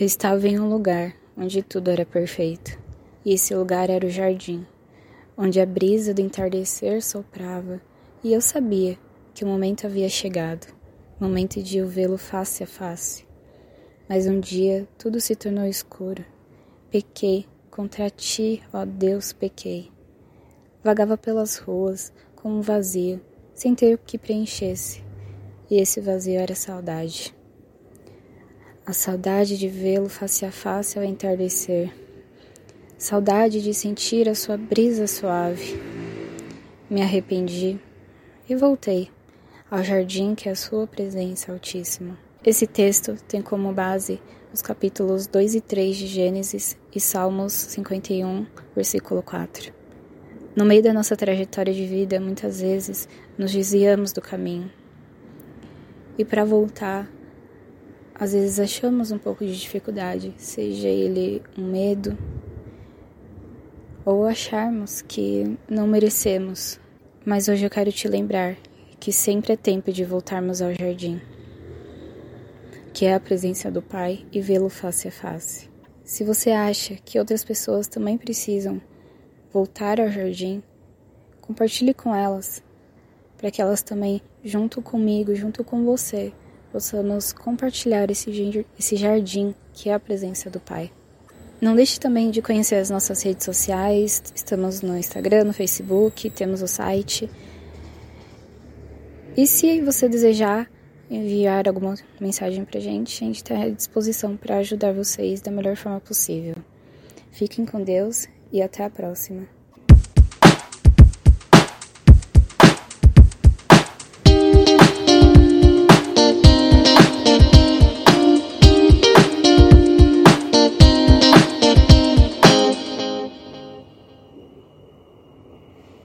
Eu estava em um lugar onde tudo era perfeito, e esse lugar era o jardim, onde a brisa do entardecer soprava, e eu sabia que o momento havia chegado, momento de eu vê-lo face a face. Mas um dia tudo se tornou escuro. Pequei, contra ti, ó Deus, pequei. Vagava pelas ruas com um vazio, sem ter o que preenchesse, e esse vazio era saudade a saudade de vê-lo face a face ao entardecer, saudade de sentir a sua brisa suave. Me arrependi e voltei ao jardim que é a sua presença altíssima. Esse texto tem como base os capítulos 2 e 3 de Gênesis e Salmos 51, versículo 4. No meio da nossa trajetória de vida, muitas vezes nos desviamos do caminho. E para voltar, às vezes achamos um pouco de dificuldade, seja ele um medo ou acharmos que não merecemos. Mas hoje eu quero te lembrar que sempre é tempo de voltarmos ao jardim, que é a presença do Pai e vê-lo face a face. Se você acha que outras pessoas também precisam voltar ao jardim, compartilhe com elas, para que elas também, junto comigo, junto com você, possamos compartilhar esse, jardim que é a presença do Pai. Não deixe também de conhecer as nossas redes sociais. Estamos no Instagram, no Facebook, temos o site. E se você desejar enviar alguma mensagem pra gente, a gente está à disposição para ajudar vocês da melhor forma possível. Fiquem com Deus e até a próxima.